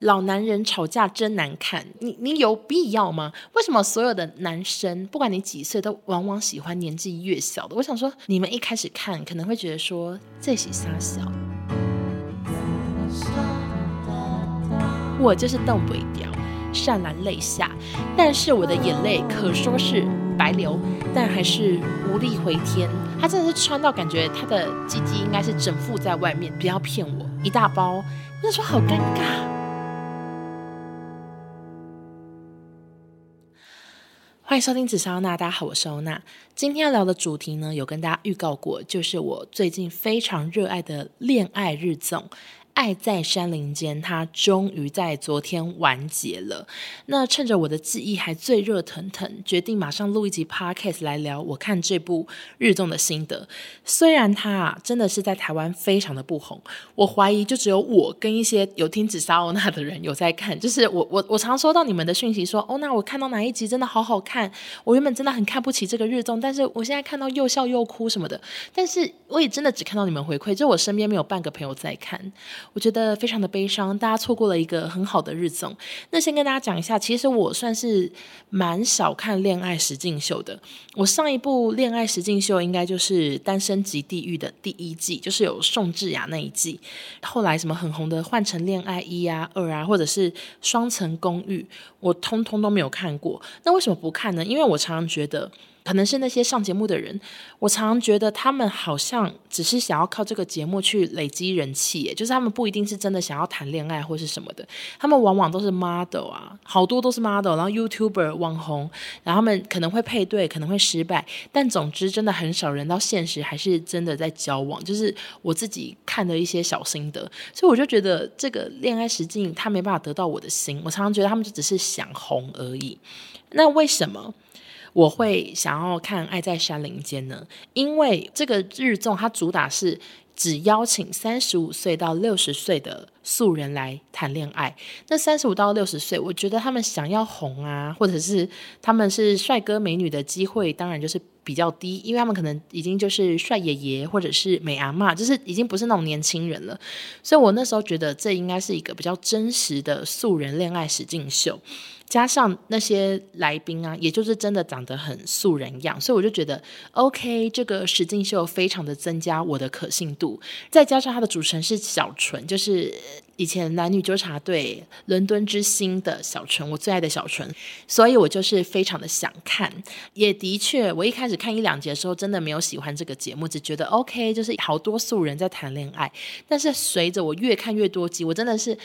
老男人吵架真难看，你你有必要吗？为什么所有的男生，不管你几岁，都往往喜欢年纪越小的？我想说，你们一开始看可能会觉得说这是三小，我就是邓伟雕，潸然泪下，但是我的眼泪可说是白流，但还是无力回天。他真的是穿到感觉他的鸡鸡应该是整副在外面，不要骗我，一大包，那时候好尴尬。欢迎收听紫砂欧娜，大家好，我是欧娜。今天要聊的主题呢，有跟大家预告过，就是我最近非常热爱的恋爱日总。爱在山林间，它终于在昨天完结了。那趁着我的记忆还最热腾腾，决定马上录一集 podcast 来聊我看这部日综的心得。虽然它啊真的是在台湾非常的不红，我怀疑就只有我跟一些有听紫砂欧娜的人有在看。就是我我我常收到你们的讯息说，欧娜我看到哪一集真的好好看。我原本真的很看不起这个日综，但是我现在看到又笑又哭什么的。但是我也真的只看到你们回馈，就我身边没有半个朋友在看。我觉得非常的悲伤，大家错过了一个很好的日综。那先跟大家讲一下，其实我算是蛮少看恋爱实境秀的。我上一部恋爱实境秀应该就是《单身即地狱》的第一季，就是有宋智雅那一季。后来什么很红的《换成恋爱一》啊、二啊，或者是《双层公寓》，我通通都没有看过。那为什么不看呢？因为我常常觉得。可能是那些上节目的人，我常常觉得他们好像只是想要靠这个节目去累积人气，就是他们不一定是真的想要谈恋爱或是什么的，他们往往都是 model 啊，好多都是 model，然后 YouTuber 网红，然后他们可能会配对，可能会失败，但总之真的很少人到现实还是真的在交往，就是我自己看的一些小心得，所以我就觉得这个恋爱实境他没办法得到我的心，我常常觉得他们就只是想红而已，那为什么？我会想要看《爱在山林间》呢，因为这个日综它主打是只邀请三十五岁到六十岁的素人来谈恋爱。那三十五到六十岁，我觉得他们想要红啊，或者是他们是帅哥美女的机会，当然就是比较低，因为他们可能已经就是帅爷爷或者是美阿妈，就是已经不是那种年轻人了。所以我那时候觉得这应该是一个比较真实的素人恋爱实境秀。加上那些来宾啊，也就是真的长得很素人样，所以我就觉得 OK，这个实境秀非常的增加我的可信度。再加上他的主持人是小纯，就是以前男女纠察队伦敦之星的小纯，我最爱的小纯，所以我就是非常的想看。也的确，我一开始看一两集的时候，真的没有喜欢这个节目，只觉得 OK，就是好多素人在谈恋爱。但是随着我越看越多集，我真的是。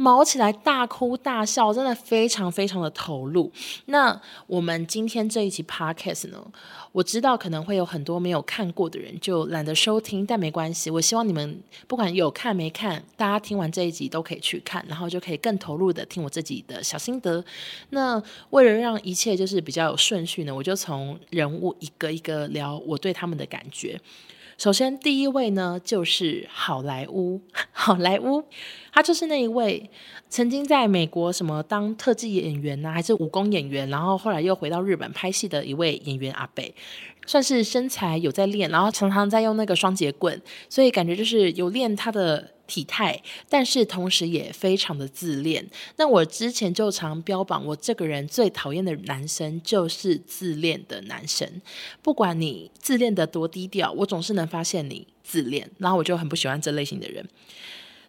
毛起来大哭大笑，真的非常非常的投入。那我们今天这一期 podcast 呢，我知道可能会有很多没有看过的人就懒得收听，但没关系。我希望你们不管有看没看，大家听完这一集都可以去看，然后就可以更投入的听我自己的小心得。那为了让一切就是比较有顺序呢，我就从人物一个一个聊我对他们的感觉。首先，第一位呢，就是好莱坞。好莱坞，他就是那一位曾经在美国什么当特技演员呢、还是武功演员，然后后来又回到日本拍戏的一位演员阿北，算是身材有在练，然后常常在用那个双节棍，所以感觉就是有练他的。体态，但是同时也非常的自恋。那我之前就常标榜，我这个人最讨厌的男生就是自恋的男生。不管你自恋得多低调，我总是能发现你自恋。然后我就很不喜欢这类型的人，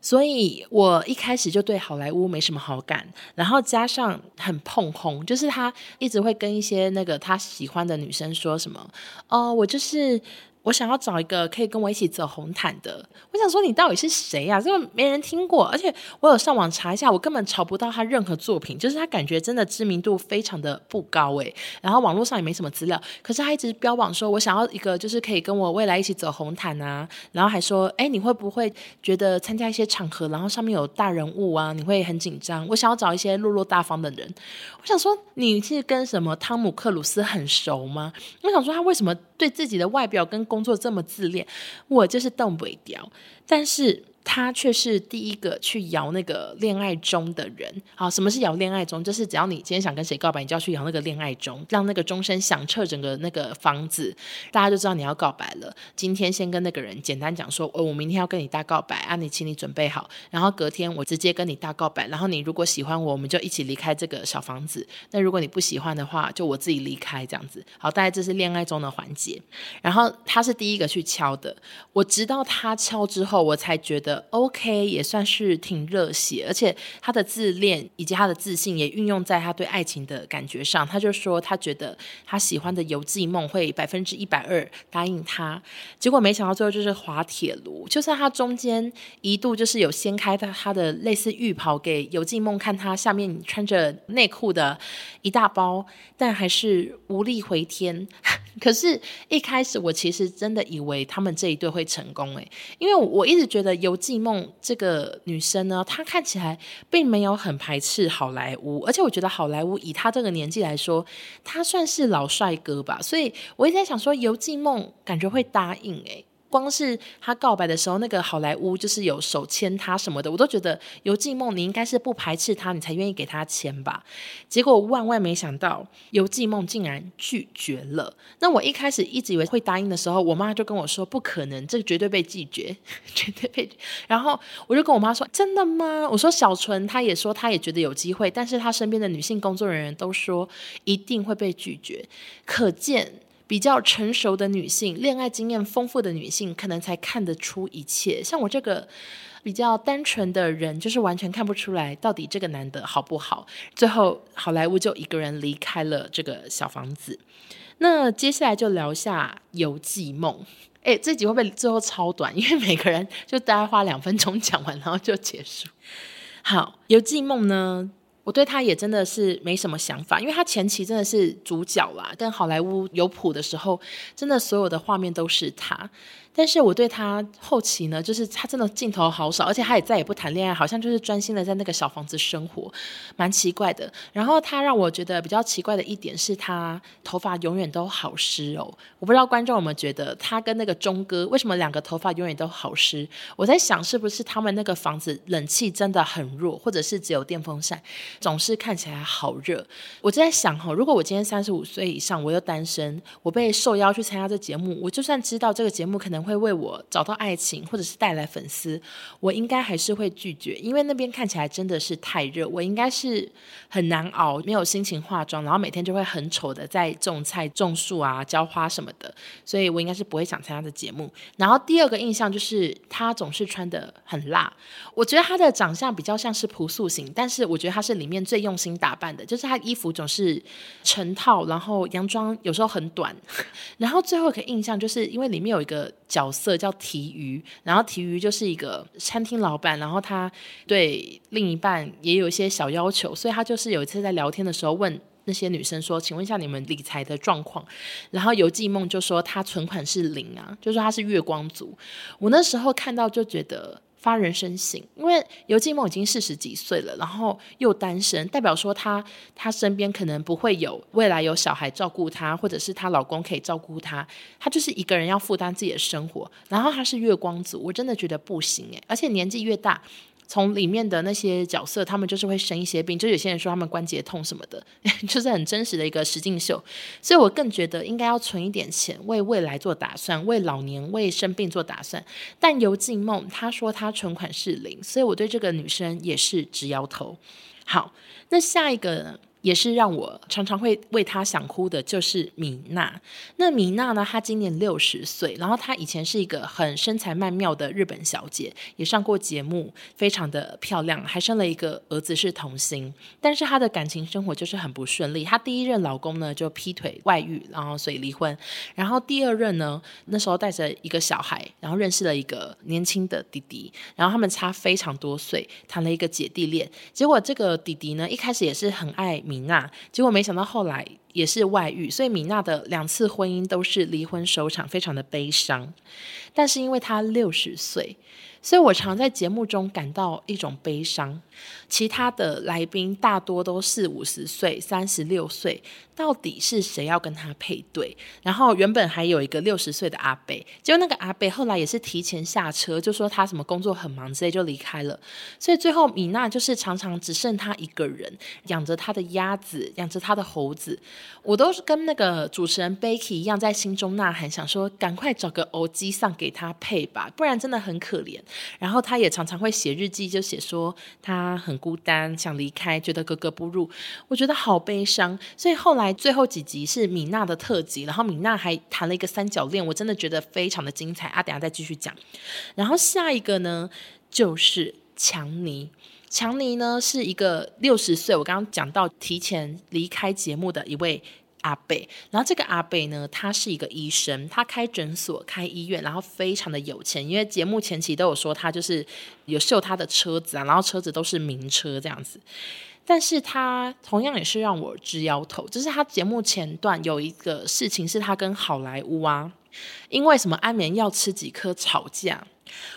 所以我一开始就对好莱坞没什么好感。然后加上很碰红，就是他一直会跟一些那个他喜欢的女生说什么，哦，我就是。我想要找一个可以跟我一起走红毯的。我想说，你到底是谁呀？这个没人听过，而且我有上网查一下，我根本找不到他任何作品，就是他感觉真的知名度非常的不高诶。然后网络上也没什么资料，可是他一直标榜说，我想要一个就是可以跟我未来一起走红毯啊，然后还说，诶，你会不会觉得参加一些场合，然后上面有大人物啊，你会很紧张？我想要找一些落落大方的人。我想说，你是跟什么汤姆克鲁斯很熟吗？我想说，他为什么对自己的外表跟工作这么自恋，我就是动不掉。但是他却是第一个去摇那个恋爱钟的人。好，什么是摇恋爱钟？就是只要你今天想跟谁告白，你就要去摇那个恋爱钟，让那个钟声响彻整个那个房子，大家就知道你要告白了。今天先跟那个人简单讲说，哦，我明天要跟你大告白啊，你请你准备好。然后隔天我直接跟你大告白，然后你如果喜欢我，我们就一起离开这个小房子。那如果你不喜欢的话，就我自己离开这样子。好，大概这是恋爱中的环节。然后他是第一个去敲的，我直到他敲之后，我才觉得。OK，也算是挺热血，而且他的自恋以及他的自信也运用在他对爱情的感觉上。他就说，他觉得他喜欢的游记梦会百分之一百二答应他，结果没想到最后就是滑铁卢。就算他中间一度就是有掀开他他的类似浴袍给游记梦看，他下面穿着内裤的一大包，但还是无力回天。可是，一开始我其实真的以为他们这一对会成功诶，因为我一直觉得游记梦这个女生呢，她看起来并没有很排斥好莱坞，而且我觉得好莱坞以她这个年纪来说，她算是老帅哥吧，所以我一直在想说，游记梦感觉会答应诶。光是他告白的时候，那个好莱坞就是有手牵他什么的，我都觉得游记梦你应该是不排斥他，你才愿意给他签吧。结果万万没想到，游记梦竟然拒绝了。那我一开始一直以为会答应的时候，我妈就跟我说不可能，这绝对被拒绝，绝对被。然后我就跟我妈说真的吗？我说小纯她也说她也觉得有机会，但是她身边的女性工作人员都说一定会被拒绝，可见。比较成熟的女性，恋爱经验丰富的女性，可能才看得出一切。像我这个比较单纯的人，就是完全看不出来到底这个男的好不好。最后，好莱坞就一个人离开了这个小房子。那接下来就聊下游记梦。诶，这集会不会最后超短？因为每个人就大概花两分钟讲完，然后就结束。好，游记梦呢？我对他也真的是没什么想法，因为他前期真的是主角啦，跟好莱坞有谱的时候，真的所有的画面都是他。但是我对他后期呢，就是他真的镜头好少，而且他也再也不谈恋爱，好像就是专心的在那个小房子生活，蛮奇怪的。然后他让我觉得比较奇怪的一点是他头发永远都好湿哦，我不知道观众有没有觉得他跟那个钟哥为什么两个头发永远都好湿？我在想是不是他们那个房子冷气真的很弱，或者是只有电风扇，总是看起来好热。我就在想哈，如果我今天三十五岁以上，我又单身，我被受邀去参加这节目，我就算知道这个节目可能。会为我找到爱情，或者是带来粉丝，我应该还是会拒绝，因为那边看起来真的是太热，我应该是很难熬，没有心情化妆，然后每天就会很丑的在种菜、种树啊、浇花什么的，所以我应该是不会想参加的节目。然后第二个印象就是他总是穿得很辣，我觉得他的长相比较像是朴素型，但是我觉得他是里面最用心打扮的，就是他衣服总是成套，然后洋装有时候很短，然后最后一个印象就是因为里面有一个。角色叫提鱼，然后提鱼就是一个餐厅老板，然后他对另一半也有一些小要求，所以他就是有一次在聊天的时候问那些女生说：“请问一下你们理财的状况？”然后游记梦就说他存款是零啊，就说他是月光族。我那时候看到就觉得。发人深省，因为尤静梦已经四十几岁了，然后又单身，代表说她她身边可能不会有未来有小孩照顾她，或者是她老公可以照顾她，她就是一个人要负担自己的生活。然后她是月光族，我真的觉得不行诶，而且年纪越大。从里面的那些角色，他们就是会生一些病，就有些人说他们关节痛什么的，就是很真实的一个实境秀。所以我更觉得应该要存一点钱，为未来做打算，为老年、为生病做打算。但尤静梦她说她存款是零，所以我对这个女生也是直摇头。好，那下一个？也是让我常常会为她想哭的，就是米娜。那米娜呢？她今年六十岁，然后她以前是一个很身材曼妙的日本小姐，也上过节目，非常的漂亮，还生了一个儿子是童星。但是她的感情生活就是很不顺利。她第一任老公呢就劈腿外遇，然后所以离婚。然后第二任呢，那时候带着一个小孩，然后认识了一个年轻的弟弟，然后他们差非常多岁，谈了一个姐弟恋。结果这个弟弟呢，一开始也是很爱。米娜，结果没想到后来也是外遇，所以米娜的两次婚姻都是离婚收场，非常的悲伤。但是因为她六十岁，所以我常在节目中感到一种悲伤。其他的来宾大多都是五十岁、三十六岁，到底是谁要跟他配对？然后原本还有一个六十岁的阿贝，结果那个阿贝后来也是提前下车，就说他什么工作很忙之类就离开了。所以最后米娜就是常常只剩他一个人，养着他的鸭子，养着他的猴子。我都是跟那个主持人 Becky 一样，在心中呐喊，想说赶快找个欧吉桑给他配吧，不然真的很可怜。然后他也常常会写日记，就写说他很孤单，想离开，觉得格格不入。我觉得好悲伤。所以后来最后几集是米娜的特辑，然后米娜还谈了一个三角恋，我真的觉得非常的精彩啊！等下再继续讲。然后下一个呢，就是强尼。强尼呢是一个六十岁，我刚刚讲到提前离开节目的一位阿贝。然后这个阿贝呢，他是一个医生，他开诊所、开医院，然后非常的有钱。因为节目前期都有说他就是有秀他的车子啊，然后车子都是名车这样子。但是他同样也是让我直摇头，就是他节目前段有一个事情是他跟好莱坞啊，因为什么安眠药吃几颗吵架。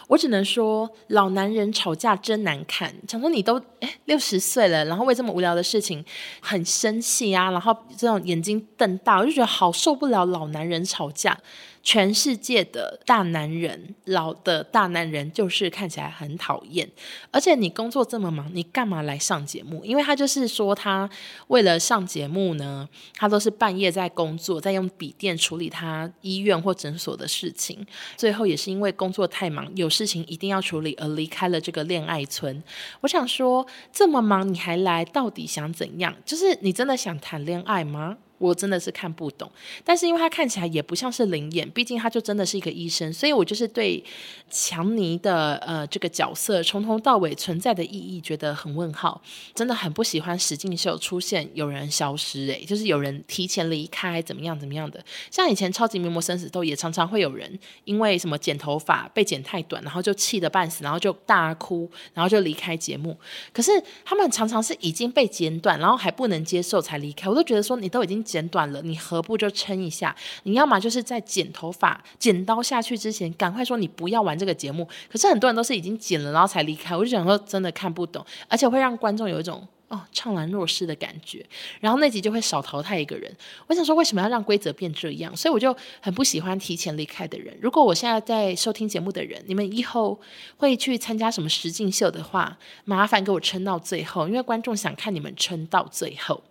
我只能说，老男人吵架真难看。想说你都诶六十岁了，然后为这么无聊的事情很生气啊，然后这种眼睛瞪大，我就觉得好受不了老男人吵架。全世界的大男人，老的大男人就是看起来很讨厌，而且你工作这么忙，你干嘛来上节目？因为他就是说，他为了上节目呢，他都是半夜在工作，在用笔电处理他医院或诊所的事情，最后也是因为工作太忙，有事情一定要处理而离开了这个恋爱村。我想说，这么忙你还来，到底想怎样？就是你真的想谈恋爱吗？我真的是看不懂，但是因为他看起来也不像是灵验，毕竟他就真的是一个医生，所以我就是对强尼的呃这个角色从头到尾存在的意义觉得很问号，真的很不喜欢实境秀出现有人消失，诶，就是有人提前离开怎么样怎么样的，像以前超级名模生死斗也常常会有人因为什么剪头发被剪太短，然后就气得半死，然后就大哭，然后就离开节目，可是他们常常是已经被剪短，然后还不能接受才离开，我都觉得说你都已经。剪短了，你何不就撑一下？你要么就是在剪头发、剪刀下去之前，赶快说你不要玩这个节目。可是很多人都是已经剪了，然后才离开。我就想说，真的看不懂，而且会让观众有一种哦怅然若失的感觉。然后那集就会少淘汰一个人。我想说，为什么要让规则变这样？所以我就很不喜欢提前离开的人。如果我现在在收听节目的人，你们以后会去参加什么实境秀的话，麻烦给我撑到最后，因为观众想看你们撑到最后。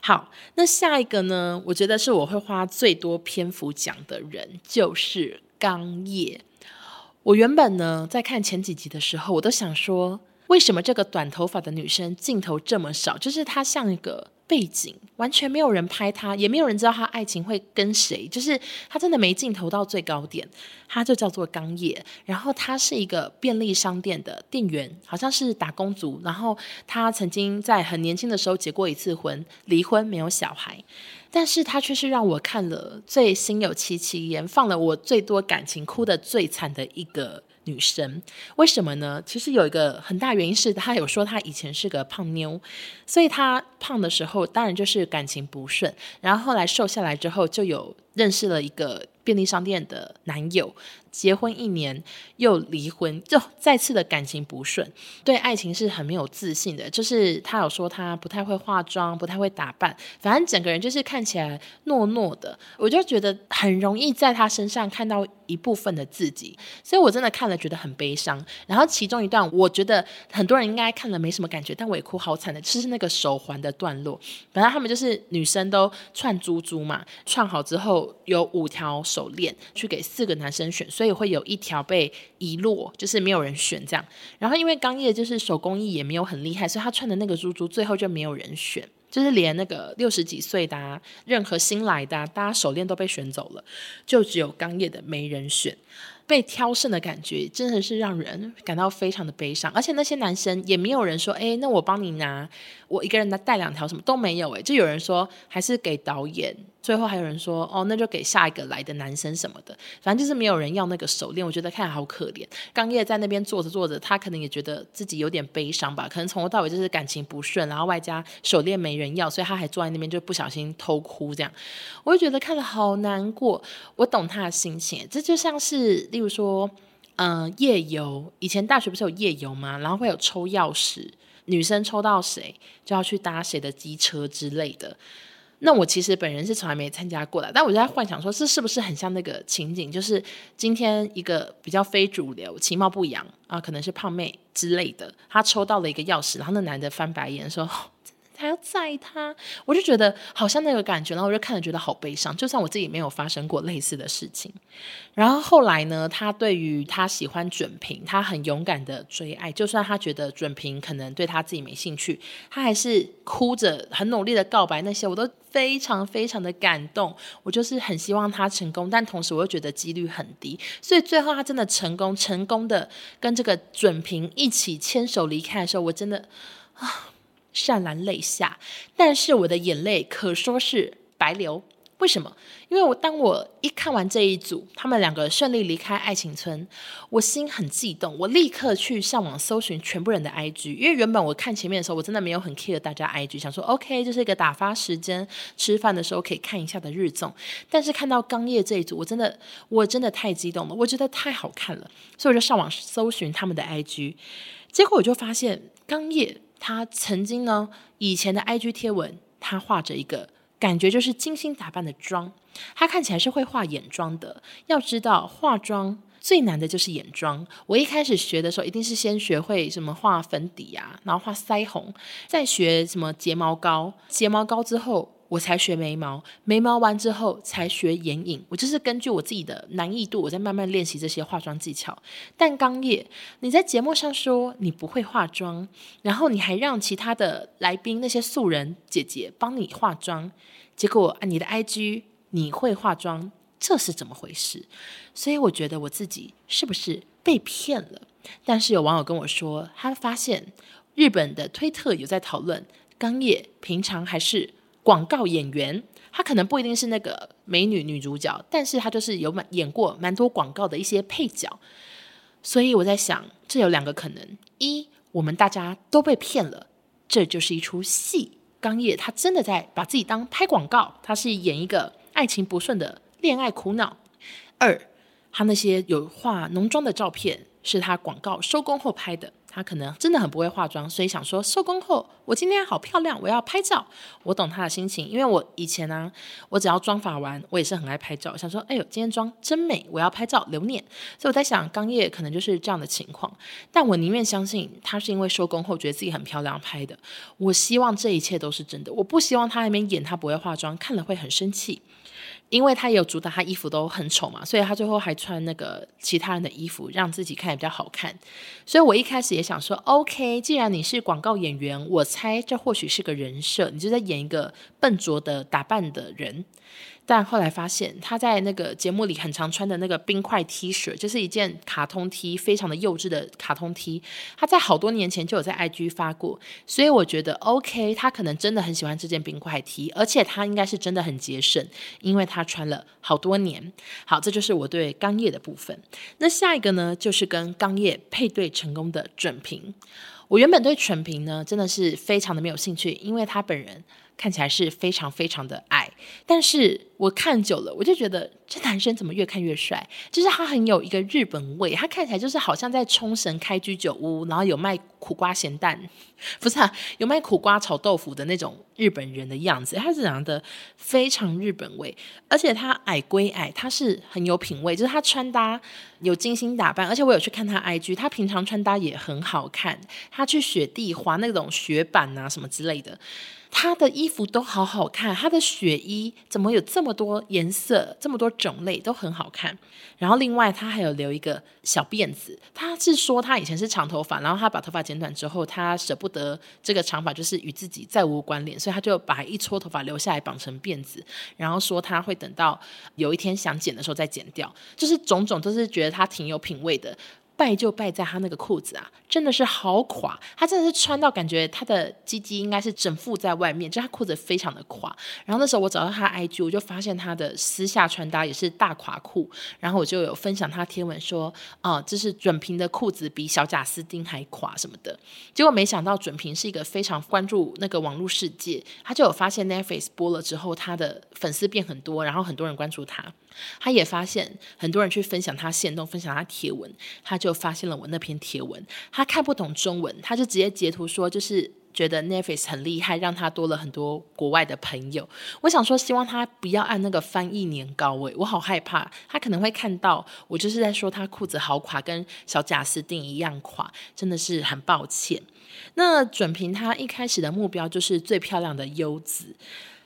好，那下一个呢？我觉得是我会花最多篇幅讲的人，就是刚叶。我原本呢，在看前几集的时候，我都想说，为什么这个短头发的女生镜头这么少？就是她像一个。背景完全没有人拍他，也没有人知道他爱情会跟谁，就是他真的没镜头到最高点。他就叫做刚野，然后他是一个便利商店的店员，好像是打工族。然后他曾经在很年轻的时候结过一次婚，离婚没有小孩，但是他却是让我看了最心有戚戚焉，放了我最多感情，哭得最惨的一个。女生为什么呢？其实有一个很大原因是她有说她以前是个胖妞，所以她胖的时候当然就是感情不顺，然后后来瘦下来之后就有认识了一个便利商店的男友。结婚一年又离婚，就再次的感情不顺，对爱情是很没有自信的。就是他有说他不太会化妆，不太会打扮，反正整个人就是看起来糯糯的。我就觉得很容易在他身上看到一部分的自己，所以我真的看了觉得很悲伤。然后其中一段，我觉得很多人应该看了没什么感觉，但我也哭好惨的，就是那个手环的段落。本来他们就是女生都串珠珠嘛，串好之后有五条手链去给四个男生选。所以也会有一条被遗落，就是没有人选这样。然后因为刚叶就是手工艺也没有很厉害，所以他穿的那个珠珠最后就没有人选，就是连那个六十几岁的啊，任何新来的啊，大家手链都被选走了，就只有刚叶的没人选。被挑剩的感觉真的是让人感到非常的悲伤，而且那些男生也没有人说，哎，那我帮你拿，我一个人拿带两条什么都没有，哎，就有人说还是给导演，最后还有人说，哦，那就给下一个来的男生什么的，反正就是没有人要那个手链，我觉得看好可怜。刚叶在那边坐着坐着，他可能也觉得自己有点悲伤吧，可能从头到尾就是感情不顺，然后外加手链没人要，所以他还坐在那边就不小心偷哭这样，我就觉得看了好难过，我懂他的心情，这就像是。例如说，嗯、夜游。以前大学不是有夜游吗？然后会有抽钥匙，女生抽到谁就要去搭谁的机车之类的。那我其实本人是从来没参加过的，但我就在幻想说，这是不是很像那个情景？就是今天一个比较非主流、其貌不扬啊，可能是胖妹之类的，她抽到了一个钥匙，然后那男的翻白眼说。还要载他，我就觉得好像那个感觉，然后我就看着觉得好悲伤。就算我自己没有发生过类似的事情，然后后来呢，他对于他喜欢准平，他很勇敢的追爱，就算他觉得准平可能对他自己没兴趣，他还是哭着很努力的告白，那些我都非常非常的感动。我就是很希望他成功，但同时我又觉得几率很低，所以最后他真的成功，成功的跟这个准平一起牵手离开的时候，我真的啊。潸然泪下，但是我的眼泪可说是白流。为什么？因为我当我一看完这一组，他们两个顺利离开爱情村，我心很悸动。我立刻去上网搜寻全部人的 IG，因为原本我看前面的时候，我真的没有很 care 大家 IG，想说 OK，这是一个打发时间，吃饭的时候可以看一下的日综。但是看到刚叶这一组，我真的我真的太激动了，我觉得太好看了，所以我就上网搜寻他们的 IG，结果我就发现刚叶。他曾经呢，以前的 IG 贴文，他画着一个感觉就是精心打扮的妆，他看起来是会画眼妆的。要知道化妆最难的就是眼妆。我一开始学的时候，一定是先学会什么画粉底啊，然后画腮红，再学什么睫毛膏，睫毛膏之后。我才学眉毛，眉毛完之后才学眼影。我就是根据我自己的难易度，我在慢慢练习这些化妆技巧。但刚业，你在节目上说你不会化妆，然后你还让其他的来宾那些素人姐姐帮你化妆，结果啊，你的 IG 你会化妆，这是怎么回事？所以我觉得我自己是不是被骗了？但是有网友跟我说，他发现日本的推特有在讨论刚业平常还是。广告演员，他可能不一定是那个美女女主角，但是他就是有蛮演过蛮多广告的一些配角，所以我在想，这有两个可能：一，我们大家都被骗了，这就是一出戏。刚业他真的在把自己当拍广告，他是演一个爱情不顺的恋爱苦恼；二，他那些有化浓妆的照片是他广告收工后拍的。他可能真的很不会化妆，所以想说收工后我今天好漂亮，我要拍照。我懂他的心情，因为我以前呢、我只要妆发完，我也是很爱拍照。想说，哎呦，今天妆真美，我要拍照留念。所以我在想，刚业可能就是这样的情况。但我宁愿相信他是因为收工后觉得自己很漂亮拍的。我希望这一切都是真的，我不希望他那边演他不会化妆，看了会很生气。因为他有主打，他衣服都很丑嘛，所以他最后还穿那个其他人的衣服，让自己看起来比较好看。所以我一开始也想说，OK，既然你是广告演员，我猜这或许是个人设，你就在演一个笨拙的打扮的人。但后来发现，他在那个节目里很常穿的那个冰块 T 恤，就是一件卡通 T，非常的幼稚的卡通 T。他在好多年前就有在 IG 发过，所以我觉得 OK，他可能真的很喜欢这件冰块 T，而且他应该是真的很节省，因为他穿了好多年。好，这就是我对刚业的部分。那下一个呢，就是跟刚业配对成功的准平。我原本对准平呢，真的是非常的没有兴趣，因为他本人。看起来是非常非常的矮，但是我看久了，我就觉得这男生怎么越看越帅？就是他很有一个日本味，他看起来就是好像在冲绳开居酒屋，然后有卖苦瓜咸蛋，不是啊，有卖苦瓜炒豆腐的那种日本人的样子。他是长得非常日本味，而且他矮归矮，他是很有品味，就是他穿搭有精心打扮，而且我有去看他 IG，他平常穿搭也很好看，他去雪地滑那种雪板啊什么之类的。他的衣服都好好看，他的雪衣怎么有这么多颜色，这么多种类都很好看。然后另外他还有留一个小辫子，他是说他以前是长头发，然后他把头发剪短之后，他舍不得这个长发就是与自己再无关联，所以他就把一撮头发留下来绑成辫子，然后说他会等到有一天想剪的时候再剪掉，就是种种都是觉得他挺有品味的。败就败在他那个裤子啊，真的是好垮，他真的是穿到感觉他的鸡鸡应该是整副在外面，就他裤子非常的垮。然后那时候我找到他 IG，我就发现他的私下穿搭也是大垮裤，然后我就有分享他贴文说，啊、呃，这是准平的裤子比小贾斯汀还垮什么的。结果没想到准平是一个非常关注那个网络世界，他就有发现 Netflix 播了之后，他的粉丝变很多，然后很多人关注他。他也发现很多人去分享他线动，分享他贴文，他就发现了我那篇贴文。他看不懂中文，他就直接截图说，就是觉得 Netflix 很厉害，让他多了很多国外的朋友。我想说，希望他不要按那个翻译年糕，位，我好害怕，他可能会看到我就是在说他裤子好垮，跟小贾斯汀一样垮，真的是很抱歉。那准平他一开始的目标就是最漂亮的优子。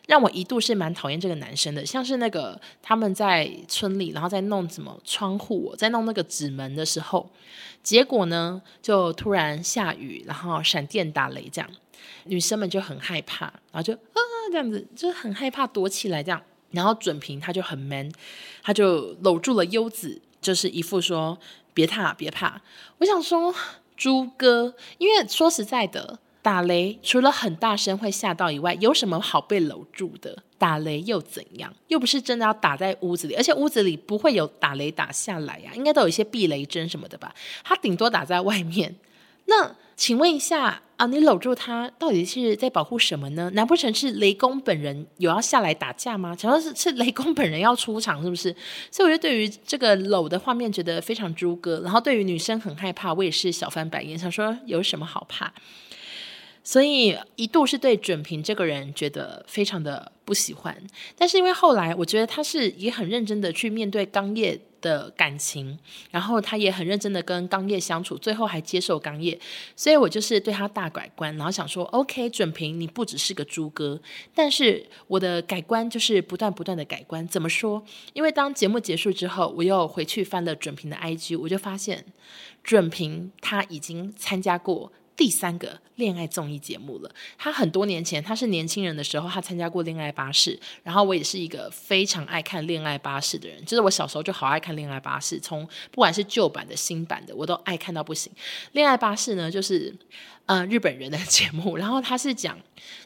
让我一度是蛮讨厌这个男生的，像是那个他们在村里，然后在弄什么窗户，在弄那个纸门的时候，结果呢就突然下雨，然后闪电打雷，这样女生们就很害怕，然后就啊这样子，就很害怕躲起来这样，然后准平他就很 man，他就搂住了优子，就是一副说别怕别怕。我想说猪哥，因为说实在的。打雷除了很大声会吓到以外，有什么好被搂住的？打雷又怎样？又不是真的要打在屋子里，而且屋子里不会有打雷打下来呀、应该都有一些避雷针什么的吧？他顶多打在外面。那请问一下啊，你搂住他到底是在保护什么呢？难不成是雷公本人有要下来打架吗？想说是是雷公本人要出场是不是？所以我就对于这个搂的画面觉得非常猪哥，然后对于女生很害怕，我也是小翻白眼，想说有什么好怕？所以一度是对准平这个人觉得非常的不喜欢，但是因为后来我觉得他是也很认真的去面对刚业的感情，然后他也很认真的跟刚业相处，最后还接受刚业，所以我就是对他大改观，然后想说，OK，准平你不只是个猪哥，但是我的改观就是不断不断的改观。怎么说？因为当节目结束之后，我又回去翻了准平的 IG，我就发现准平他已经参加过。第三个恋爱综艺节目了。他很多年前，他是年轻人的时候，他参加过《恋爱巴士》。然后我也是一个非常爱看《恋爱巴士》的人，就是我小时候就好爱看《恋爱巴士》，从不管是旧版的新版的，我都爱看到不行。《恋爱巴士》呢，就是呃日本人的节目，然后他是讲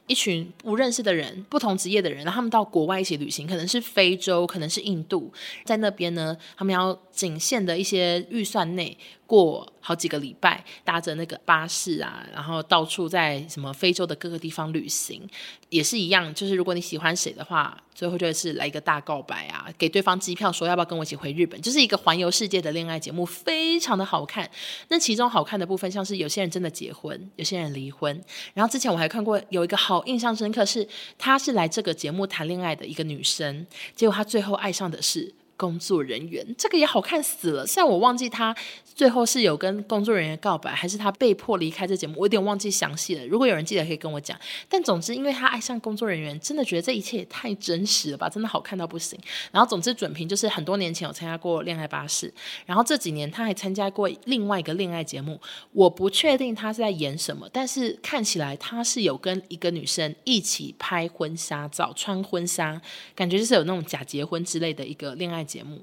一群不认识的人，不同职业的人，然后他们到国外一起旅行，可能是非洲，可能是印度，在那边呢，他们要仅限的一些预算内。过好几个礼拜，搭着那个巴士啊，然后到处在什么非洲的各个地方旅行，也是一样。就是如果你喜欢谁的话，最后就是来一个大告白啊，给对方机票，说要不要跟我一起回日本，就是一个环游世界的恋爱节目，非常的好看。那其中好看的部分，像是有些人真的结婚，有些人离婚。然后之前我还看过有一个好印象深刻是，是她是来这个节目谈恋爱的一个女生，结果她最后爱上的是。工作人员，这个也好看死了。虽然我忘记他最后是有跟工作人员告白，还是他被迫离开这节目，我有点忘记详细了。如果有人记得，可以跟我讲。但总之，因为他爱上工作人员，真的觉得这一切也太真实了吧，真的好看到不行。然后总之准平就是很多年前有参加过恋爱巴士，然后这几年他还参加过另外一个恋爱节目，我不确定他是在演什么，但是看起来他是有跟一个女生一起拍婚纱照，穿婚纱，感觉就是有那种假结婚之类的一个恋爱节目，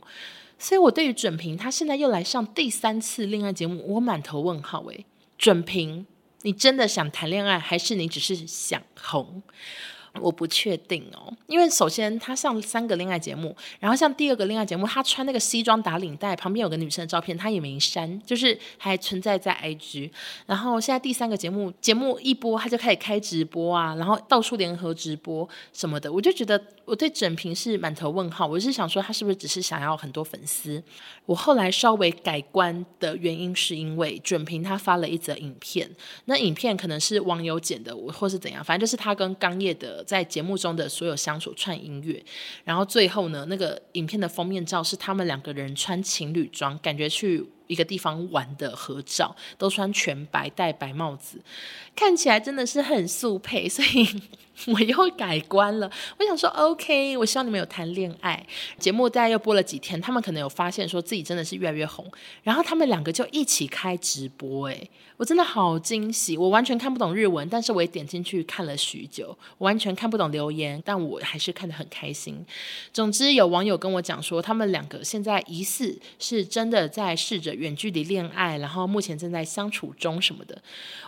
所以我对于准平他现在又来上第三次恋爱节目，我满头问号诶，准平，你真的想谈恋爱，还是你只是想红？我不确定哦，因为首先他上三个恋爱节目，然后像第二个恋爱节目，他穿那个西装打领带，旁边有个女生的照片，他也没删，就是还存在在 IG。然后现在第三个节目，节目一播他就开始开直播啊，然后到处联合直播什么的，我就觉得我对准评是满头问号。我是想说他是不是只是想要很多粉丝？我后来稍微改观的原因是因为准评他发了一则影片，那影片可能是网友剪的，我或是怎样，反正就是他跟刚叶的。在节目中的所有相处串音乐，然后最后呢，那个影片的封面照是他们两个人穿情侣装，感觉去一个地方玩的合照，都穿全白，戴白帽子，看起来真的是很速配，所以我又改观了。我想说，OK，我希望你们有谈恋爱。节目大概又播了几天，他们可能有发现说自己真的是越来越红，然后他们两个就一起开直播，诶，我真的好惊喜。我完全看不懂日文，但是我也点进去看了许久，我完全看不懂留言，但我还是看得很开心。总之，有网友跟我讲说，他们两个现在疑似是真的在试着。远距离恋爱，然后目前正在相处中什么的，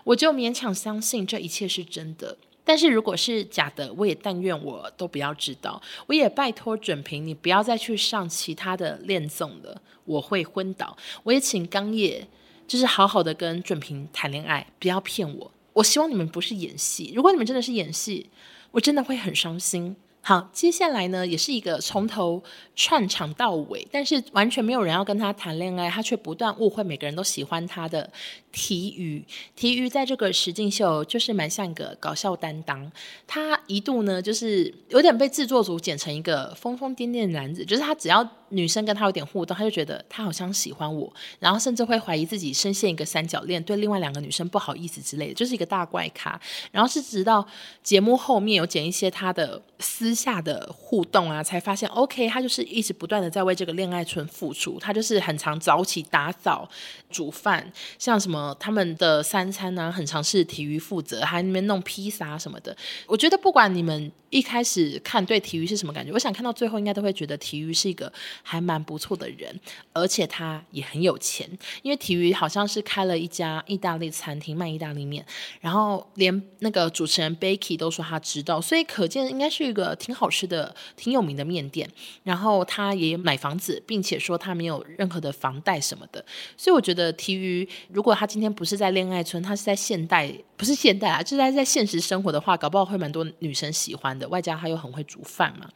我就勉强相信这一切是真的。但是如果是假的，我也但愿我都不要知道。我也拜托准平，你不要再去上其他的恋综了，我会昏倒。我也请刚业，就是好好的跟准平谈恋爱，不要骗我。我希望你们不是演戏，如果你们真的是演戏，我真的会很伤心。好，接下来呢，也是一个从头串场到尾，但是完全没有人要跟他谈恋爱，他却不断误会每个人都喜欢他的提瑜。提瑜在这个实境秀就是蛮像一个搞笑担当，他一度呢就是有点被制作组剪成一个疯疯癫癫的男子，就是他只要女生跟他有点互动，他就觉得他好像喜欢我，然后甚至会怀疑自己深陷一个三角恋，对另外两个女生不好意思之类的，就是一个大怪咖。然后是直到节目后面有剪一些他的私。下的互动啊，才发现 OK，他就是一直不断的在为这个恋爱村付出。他就是很常早起打扫、煮饭，像什么他们的三餐呢、啊，很常是体育负责，还那边弄披萨什么的。我觉得不管你们一开始看对体育是什么感觉，我想看到最后应该都会觉得体育是一个还蛮不错的人，而且他也很有钱，因为体育好像是开了一家意大利餐厅卖意大利面，然后连那个主持人 Becky 都说他知道，所以可见应该是一个。挺好吃的，挺有名的面店。然后他也买房子，并且说他没有任何的房贷什么的。所以我觉得体育，如果他今天不是在恋爱村，他是在现代，不是现代啊，就是在在现实生活的话，搞不好会蛮多女生喜欢的。外加他又很会煮饭嘛。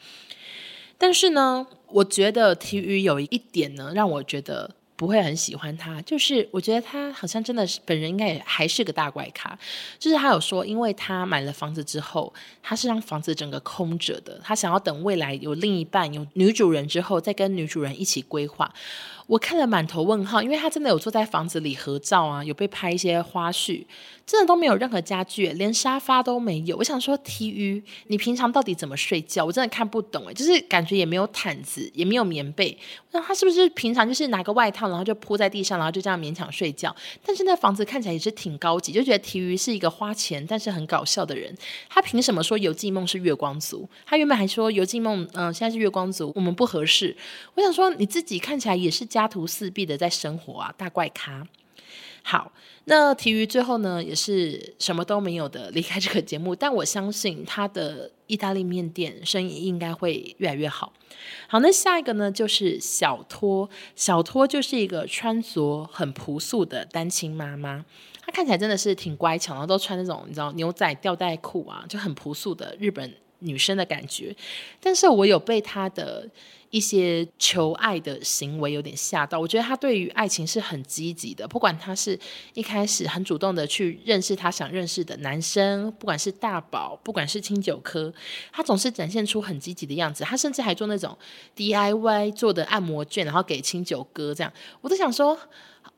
但是呢，我觉得体育有一点呢，让我觉得。不会很喜欢他，就是我觉得他好像真的是本人应该也还是个大怪咖。就是他有说，因为他买了房子之后，他是让房子整个空着的，他想要等未来有另一半有女主人之后，再跟女主人一起规划。我看了满头问号，因为他真的有坐在房子里合照啊，有被拍一些花絮，真的都没有任何家具，连沙发都没有。我想说，T U，你平常到底怎么睡觉？我真的看不懂诶，就是感觉也没有毯子，也没有棉被，那他是不是平常就是拿个外套，然后就铺在地上，然后就这样勉强睡觉？但是那房子看起来也是挺高级，就觉得 T U 是一个花钱但是很搞笑的人。他凭什么说游记梦是月光族？他原本还说游记梦，嗯、现在是月光族，我们不合适。我想说，你自己看起来也是家家徒四壁的在生活啊，大怪咖。好，那体育最后呢，也是什么都没有的离开这个节目。但我相信他的意大利面店生意应该会越来越好。好，那下一个呢，就是小托。小托就是一个穿着很朴素的单亲妈妈，她看起来真的是挺乖巧，然后都穿那种你知道牛仔吊带裤啊，就很朴素的日本女生的感觉。但是我有被他的。一些求爱的行为有点吓到，我觉得他对于爱情是很积极的，不管他是一开始很主动的去认识他想认识的男生，不管是大宝，不管是清酒科，他总是展现出很积极的样子。他甚至还做那种 DIY 做的按摩券，然后给清酒哥这样，我都想说。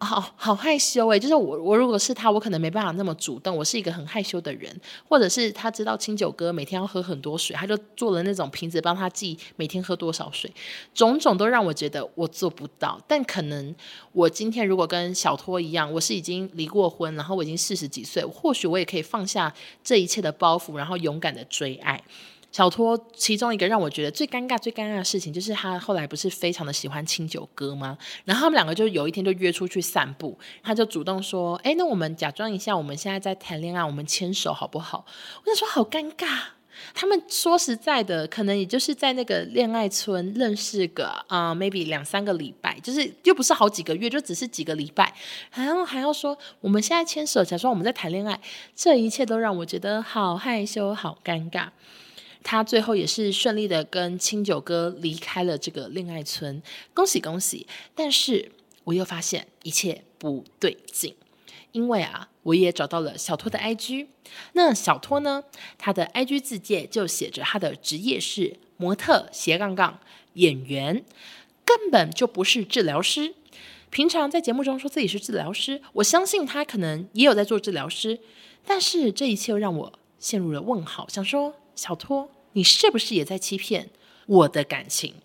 好好害羞诶，就是我我如果是他，我可能没办法那么主动。我是一个很害羞的人，或者是他知道清酒哥每天要喝很多水，他就做了那种瓶子帮他记每天喝多少水，种种都让我觉得我做不到。但可能我今天如果跟小托一样，我是已经离过婚，然后我已经四十几岁，或许我也可以放下这一切的包袱，然后勇敢的追爱。小托其中一个让我觉得最尴尬、最尴尬的事情，就是他后来不是非常的喜欢清酒哥吗？然后他们两个就有一天就约出去散步，他就主动说：“哎，那我们假装一下，我们现在在谈恋爱，我们牵手好不好？”我就说好尴尬。他们说实在的，可能也就是在那个恋爱村认识个啊、，maybe 两三个礼拜，就是又不是好几个月，就只是几个礼拜，然后还要说我们现在牵手，假装我们在谈恋爱，这一切都让我觉得好害羞、好尴尬。他最后也是顺利的跟清酒哥离开了这个恋爱村，恭喜恭喜！但是我又发现一切不对劲，因为啊，我也找到了小托的 IG。那小托呢，他的 IG 自介就写着他的职业是模特斜杠杠演员，根本就不是治疗师。平常在节目中说自己是治疗师，我相信他可能也有在做治疗师，但是这一切又让我陷入了问号，想说。小托，你是不是也在欺骗我的感情？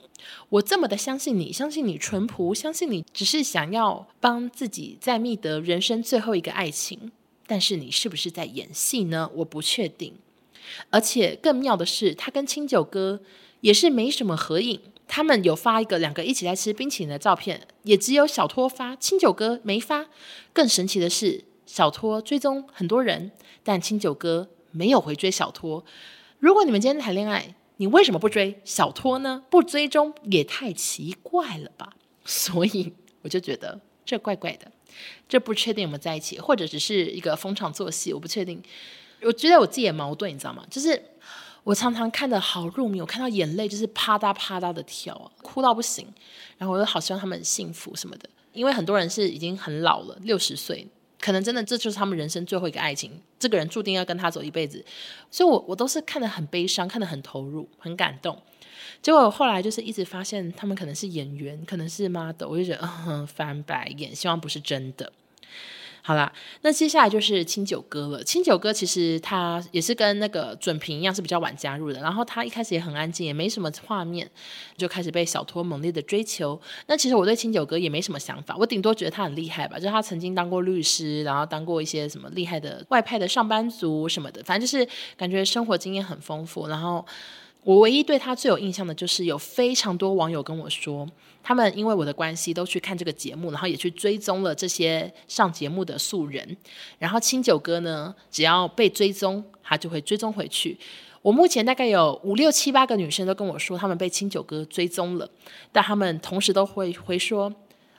我这么的相信你，相信你淳朴，相信你只是想要帮自己在觅得人生最后一个爱情，但是你是不是在演戏呢？我不确定。而且更妙的是，他跟清酒哥也是没什么合影，他们有发一个两个一起来吃冰淇淋的照片，也只有小托发，清酒哥没发。更神奇的是，小托追踪很多人，但清酒哥没有回追小托。如果你们今天谈恋爱，你为什么不追小托呢？不追踪也太奇怪了吧！所以我就觉得这怪怪的，这不确定有没有在一起，或者只是一个逢场作戏，我不确定。我觉得我自己也矛盾，你知道吗？就是我常常看的好入迷，我看到眼泪就是啪嗒啪嗒的跳，啊哭到不行。然后我又好希望他们幸福什么的，因为很多人是已经很老了，六十岁，可能真的这就是他们人生最后一个爱情，这个人注定要跟他走一辈子。所以我，我都是看得很悲伤，看得很投入，很感动。结果后来就是一直发现他们可能是演员，可能是 model，我就觉得嗯，翻白眼，希望不是真的。好啦，那接下来就是清酒哥了。清酒哥其实他也是跟那个准平一样，是比较晚加入的。然后他一开始也很安静，也没什么画面，就开始被小托猛烈的追求。那其实我对清酒哥也没什么想法，我顶多觉得他很厉害吧，就是他曾经当过律师，然后当过一些什么厉害的外派的上班族什么的，反正就是感觉生活经验很丰富。然后我唯一对他最有印象的就是有非常多网友跟我说。他们因为我的关系都去看这个节目，然后也去追踪了这些上节目的素人。然后清酒哥呢，只要被追踪，他就会追踪回去。我目前大概有五六七八个女生都跟我说，他们被清酒哥追踪了，但他们同时都会回说：“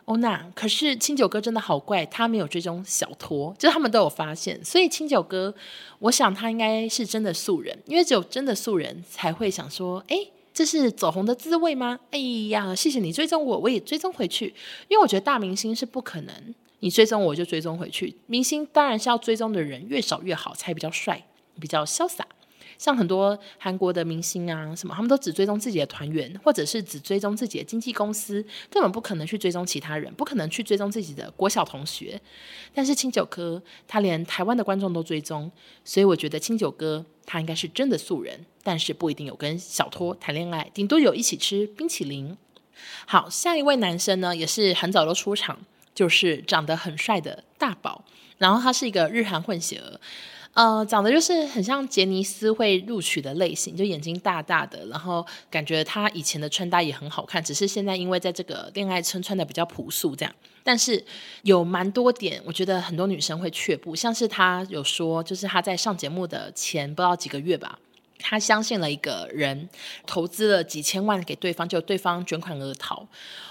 欧娜，可是清酒哥真的好怪，他没有追踪小托。”就他们都有发现，所以清酒哥，我想他应该是真的素人，因为只有真的素人才会想说：“哎。”这是走红的滋味吗？哎呀，谢谢你追踪我，我也追踪回去。因为我觉得大明星是不可能，你追踪我就追踪回去。明星当然是要追踪的人越少越好，才比较帅，比较潇洒。像很多韩国的明星啊，什么他们都只追踪自己的团员，或者是只追踪自己的经纪公司，根本不可能去追踪其他人，不可能去追踪自己的国小同学。但是清酒哥他连台湾的观众都追踪，所以我觉得清酒哥他应该是真的素人，但是不一定有跟小托谈恋爱，顶多有一起吃冰淇淋。好，下一位男生呢，也是很早就出场，就是长得很帅的大宝，然后他是一个日韩混血儿。呃，长得就是很像杰尼斯会录取的类型，就眼睛大大的，然后感觉他以前的穿搭也很好看，只是现在因为在这个恋爱村穿的比较朴素这样。但是有蛮多点，我觉得很多女生会却步，像是他有说，就是他在上节目的前不知道几个月吧。他相信了一个人，投资了几千万给对方，就对方卷款而逃。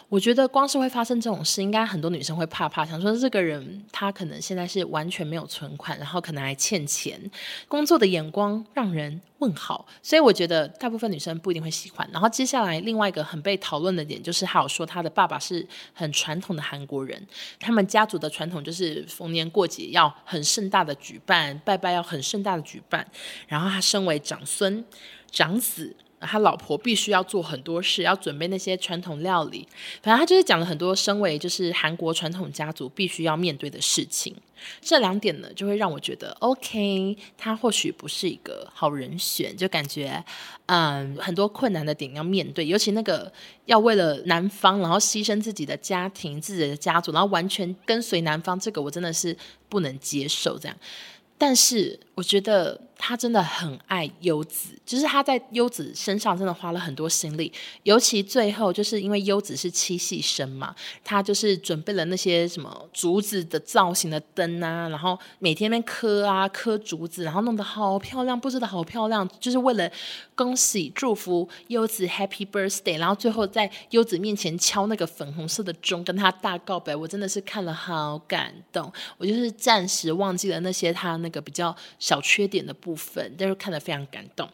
我觉得光是会发生这种事，应该很多女生会怕怕，想说这个人他可能现在是完全没有存款，然后可能还欠钱，工作的眼光让人问号。所以我觉得大部分女生不一定会喜欢。然后接下来另外一个很被讨论的点，就是还有说他的爸爸是很传统的韩国人，他们家族的传统就是逢年过节要很盛大的举办，拜拜要很盛大的举办。然后他身为长孙、长子。他老婆必须要做很多事，要准备那些传统料理。反正他就是讲了很多身为就是韩国传统家族必须要面对的事情。这两点呢，就会让我觉得 OK，他或许不是一个好人选。就感觉嗯，很多困难的点要面对，尤其那个要为了男方，然后牺牲自己的家庭、自己的家族，然后完全跟随男方，这个我真的是不能接受。这样。但是我觉得他真的很爱优子，就是他在优子身上真的花了很多心力，尤其最后就是因为优子是七系生嘛，他就是准备了那些什么竹子的造型的灯啊，然后每天那边刻啊刻竹子，然后弄得好漂亮，布置得好漂亮，就是为了恭喜祝福优子 Happy Birthday，然后最后在优子面前敲那个粉红色的钟，跟他大告白，我真的是看了好感动，我就是暂时忘记了那些他。那个比较小缺点的部分，但是看得非常感动。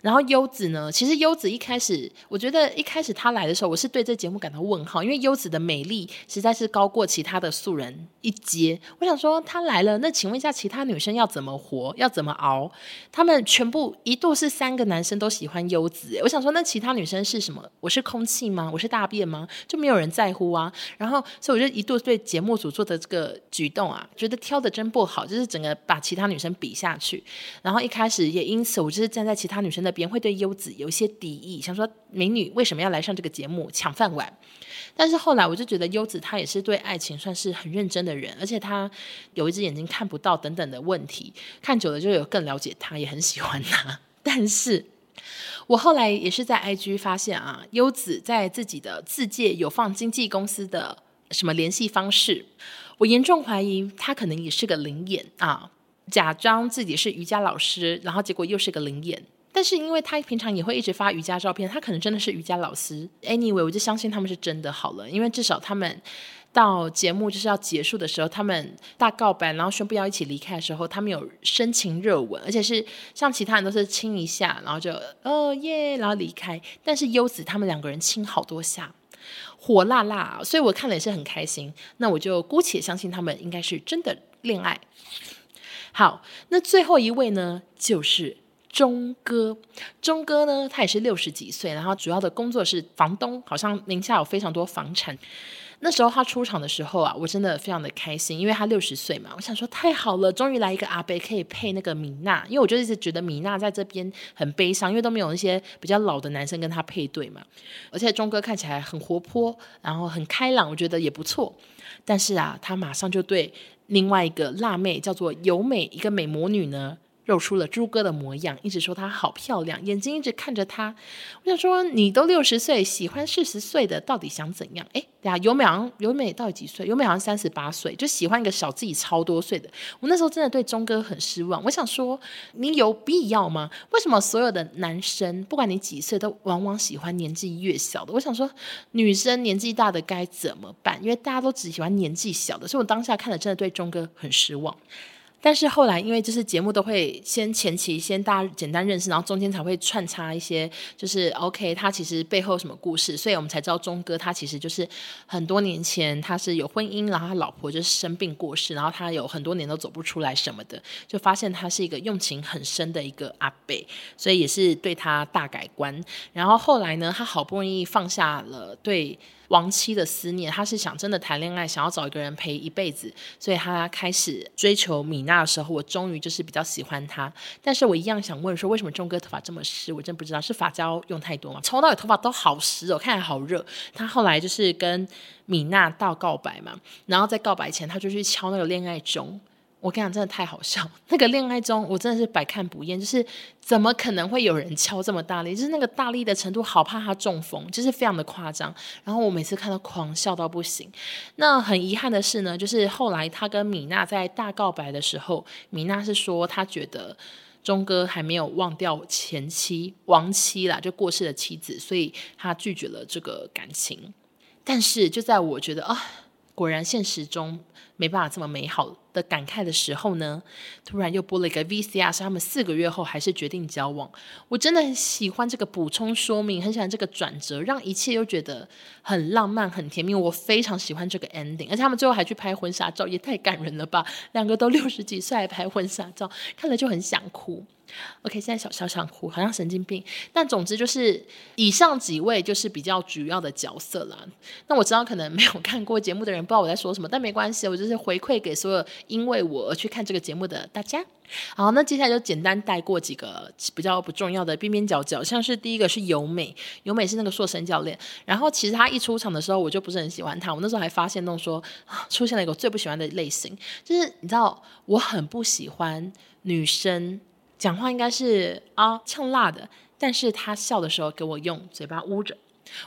然后优子呢？其实优子一开始，我觉得一开始她来的时候，我是对这节目感到问号，因为优子的美丽实在是高过其他的素人一阶。我想说，她来了，那请问一下，其他女生要怎么活，要怎么熬？他们全部一度是三个男生都喜欢优子，我想说，那其他女生是什么？我是空气吗？我是大便吗？就没有人在乎啊。然后，所以我就一度对节目组做的这个举动啊，觉得挑的真不好，就是整个把其他女生比下去。然后一开始也因此，我就是站在其他女生的。别人会对优子有一些敌意，想说美女为什么要来上这个节目抢饭碗？但是后来我就觉得优子她也是对爱情算是很认真的人，而且她有一只眼睛看不到等等的问题，看久了就有更了解她，也很喜欢她。但是我后来也是在 IG 发现啊，优子在自己的自介有放经纪公司的什么联系方式，我严重怀疑她可能也是个灵眼啊，假装自己是瑜伽老师，然后结果又是个灵眼。但是因为他平常也会一直发瑜伽照片，他可能真的是瑜伽老师。Anyway，我就相信他们是真的好了，因为至少他们到节目就是要结束的时候，他们大告白，然后宣布要一起离开的时候，他们有深情热吻，而且是像其他人都是亲一下，然后就哦耶，然后离开。但是优子他们两个人亲好多下，火辣辣，所以我看了也是很开心。那我就姑且相信他们应该是真的恋爱。好，那最后一位呢，就是。钟哥，钟哥呢，他也是六十几岁，然后主要的工作是房东，好像名下有非常多房产。那时候他出场的时候啊，我真的非常的开心，因为他六十岁嘛，我想说太好了，终于来一个阿伯可以配那个米娜，因为我就一直觉得米娜在这边很悲伤，因为都没有那些比较老的男生跟他配对嘛。而且钟哥看起来很活泼，然后很开朗，我觉得也不错。但是啊，他马上就对另外一个辣妹叫做尤美，一个美魔女呢。露出了猪哥的模样，一直说她好漂亮，眼睛一直看着他。我想说，你都六十岁，喜欢四十岁的，到底想怎样？哎，对啊，尤美好像由美到底几岁？尤美好像三十八岁，就喜欢一个小自己超多岁的。我那时候真的对钟哥很失望。我想说，你有必要吗？为什么所有的男生，不管你几岁，都往往喜欢年纪越小的？我想说，女生年纪大的该怎么办？因为大家都只喜欢年纪小的，所以我当下看了，真的对钟哥很失望。但是后来，因为就是节目都会先前期先大家简单认识，然后中间才会穿插一些，就是 OK，他其实背后什么故事，所以我们才知道钟哥他其实就是很多年前他是有婚姻，然后他老婆就是生病过世，然后他有很多年都走不出来什么的，就发现他是一个用情很深的一个阿伯，所以也是对他大改观。然后后来呢，他好不容易放下了对。亡妻的思念，他是想真的谈恋爱，想要找一个人陪一辈子，所以他开始追求米娜的时候，我终于就是比较喜欢他。但是我一样想问说，为什么钟哥头发这么湿？我真不知道是发胶用太多吗？从到尾头发都好湿哦，看起来好热。他后来就是跟米娜道告白嘛，然后在告白前他就去敲那个恋爱钟。我跟你讲，真的太好笑。那个恋爱中，我真的是百看不厌。就是怎么可能会有人敲这么大力？就是那个大力的程度，好怕他中风，就是非常的夸张。然后我每次看到狂笑到不行。那很遗憾的是呢，就是后来他跟米娜在大告白的时候，米娜是说她觉得钟哥还没有忘掉前妻亡妻啦，就过世的妻子，所以他拒绝了这个感情。但是就在我觉得啊，果然现实中。没办法这么美好的感慨的时候呢，突然又播了一个 VCR，是他们四个月后还是决定交往。我真的很喜欢这个补充说明，很喜欢这个转折，让一切又觉得很浪漫、很甜蜜。我非常喜欢这个 ending，而且他们最后还去拍婚纱照，也太感人了吧！两个都六十几岁还拍婚纱照，看了就很想哭。OK，现在小小想哭，好像神经病。但总之就是以上几位就是比较主要的角色啦。那我知道可能没有看过节目的人不知道我在说什么，但没关系，我就是回馈给所有因为我而去看这个节目的大家。好，那接下来就简单带过几个比较不重要的边边角角，像是第一个是由美，由美是那个硕生教练。然后其实他一出场的时候，我就不是很喜欢他。我那时候还发现，弄说出现了一个最不喜欢的类型，就是你知道，我很不喜欢女生。讲话应该是啊呛辣的，但是他笑的时候给我用嘴巴捂着，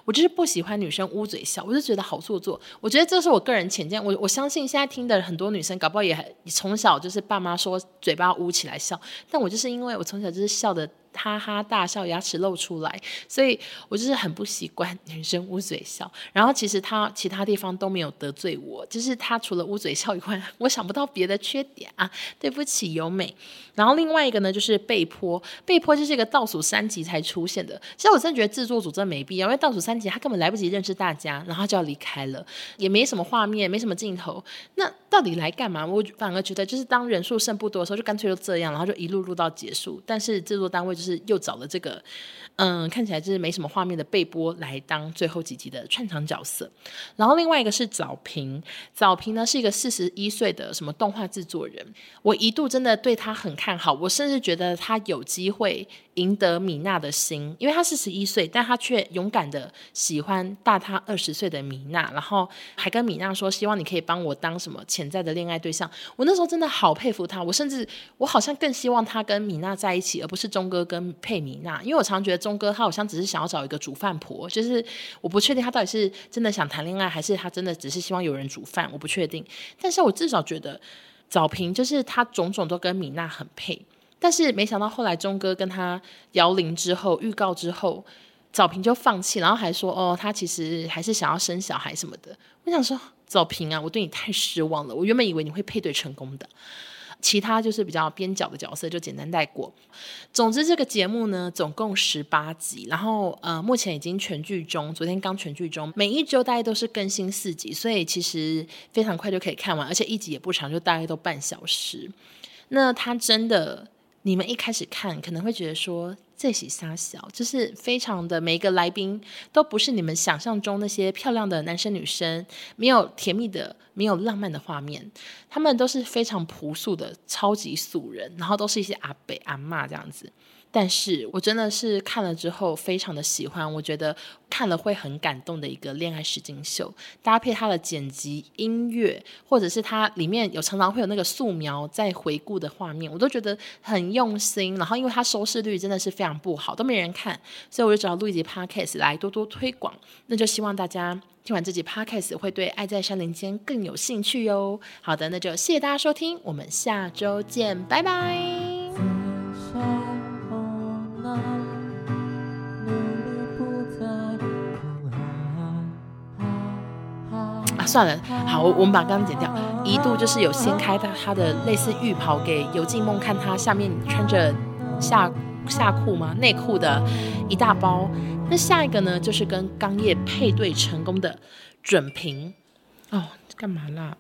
我就是不喜欢女生捂嘴笑，我就觉得好做作。我觉得这是我个人浅见，我我相信现在听的很多女生，搞不好也从小就是爸妈说嘴巴捂起来笑，但我就是因为我从小就是笑的。哈哈大笑，牙齿露出来，所以我就是很不习惯女生捂嘴笑。然后其实他其他地方都没有得罪我，就是他除了捂嘴笑以外，我想不到别的缺点啊。对不起，由美。然后另外一个呢，就是被迫，被迫就是一个倒数三集才出现的。其实我真的觉得制作组真的没必要，因为倒数三集他根本来不及认识大家，然后就要离开了，也没什么画面，没什么镜头。那到底来干嘛？我反而觉得就是当人数剩不多的时候，就干脆就这样，然后就一路录到结束。但是制作单位就是又找了这个，嗯，看起来就是没什么画面的备播来当最后几集的串场角色。然后另外一个是早平，早平呢是一个四十一岁的什么动画制作人，我一度真的对他很看好，我甚至觉得他有机会。赢得米娜的心，因为他四十一岁，但他却勇敢的喜欢大他二十岁的米娜，然后还跟米娜说，希望你可以帮我当什么潜在的恋爱对象。我那时候真的好佩服他，我甚至我好像更希望他跟米娜在一起，而不是钟哥跟佩米娜，因为我常常觉得钟哥他好像只是想要找一个煮饭婆，就是我不确定他到底是真的想谈恋爱，还是他真的只是希望有人煮饭，我不确定。但是我至少觉得早平就是他种种都跟米娜很配。但是没想到后来钟哥跟他摇铃之后，预告之后，早平就放弃，然后还说哦，他其实还是想要生小孩什么的。我想说，早平啊，我对你太失望了。我原本以为你会配对成功的。其他就是比较边角的角色，就简单带过。总之，这个节目呢，总共十八集，然后呃，目前已经全剧终，昨天刚全剧终，每一周大概都是更新四集，所以其实非常快就可以看完，而且一集也不长，就大概都半小时。那它真的，你们一开始看可能会觉得说。这喜沙小，就是非常的每一个来宾都不是你们想象中那些漂亮的男生女生，没有甜蜜的，没有浪漫的画面，他们都是非常朴素的超级素人，然后都是一些阿伯阿骂这样子。但是我真的是看了之后非常的喜欢，我觉得看了会很感动的一个恋爱实境秀，搭配它的剪辑、音乐，或者是它里面有常常会有那个素描在回顾的画面，我都觉得很用心。然后因为它收视率真的是非常不好，都没人看，所以我就找录一集 podcast 来多多推广。那就希望大家听完这集 podcast 会对《爱在山林间》更有兴趣哟。好的，那就谢谢大家收听，我们下周见，拜拜。啊，算了，好，我我们把刚刚剪掉。一度就是有掀开他他的类似浴袍给游静梦看，他下面穿着夏夏裤吗？内裤的一大包。那下一个呢，就是跟刚叶配对成功的准平。哦，干嘛啦？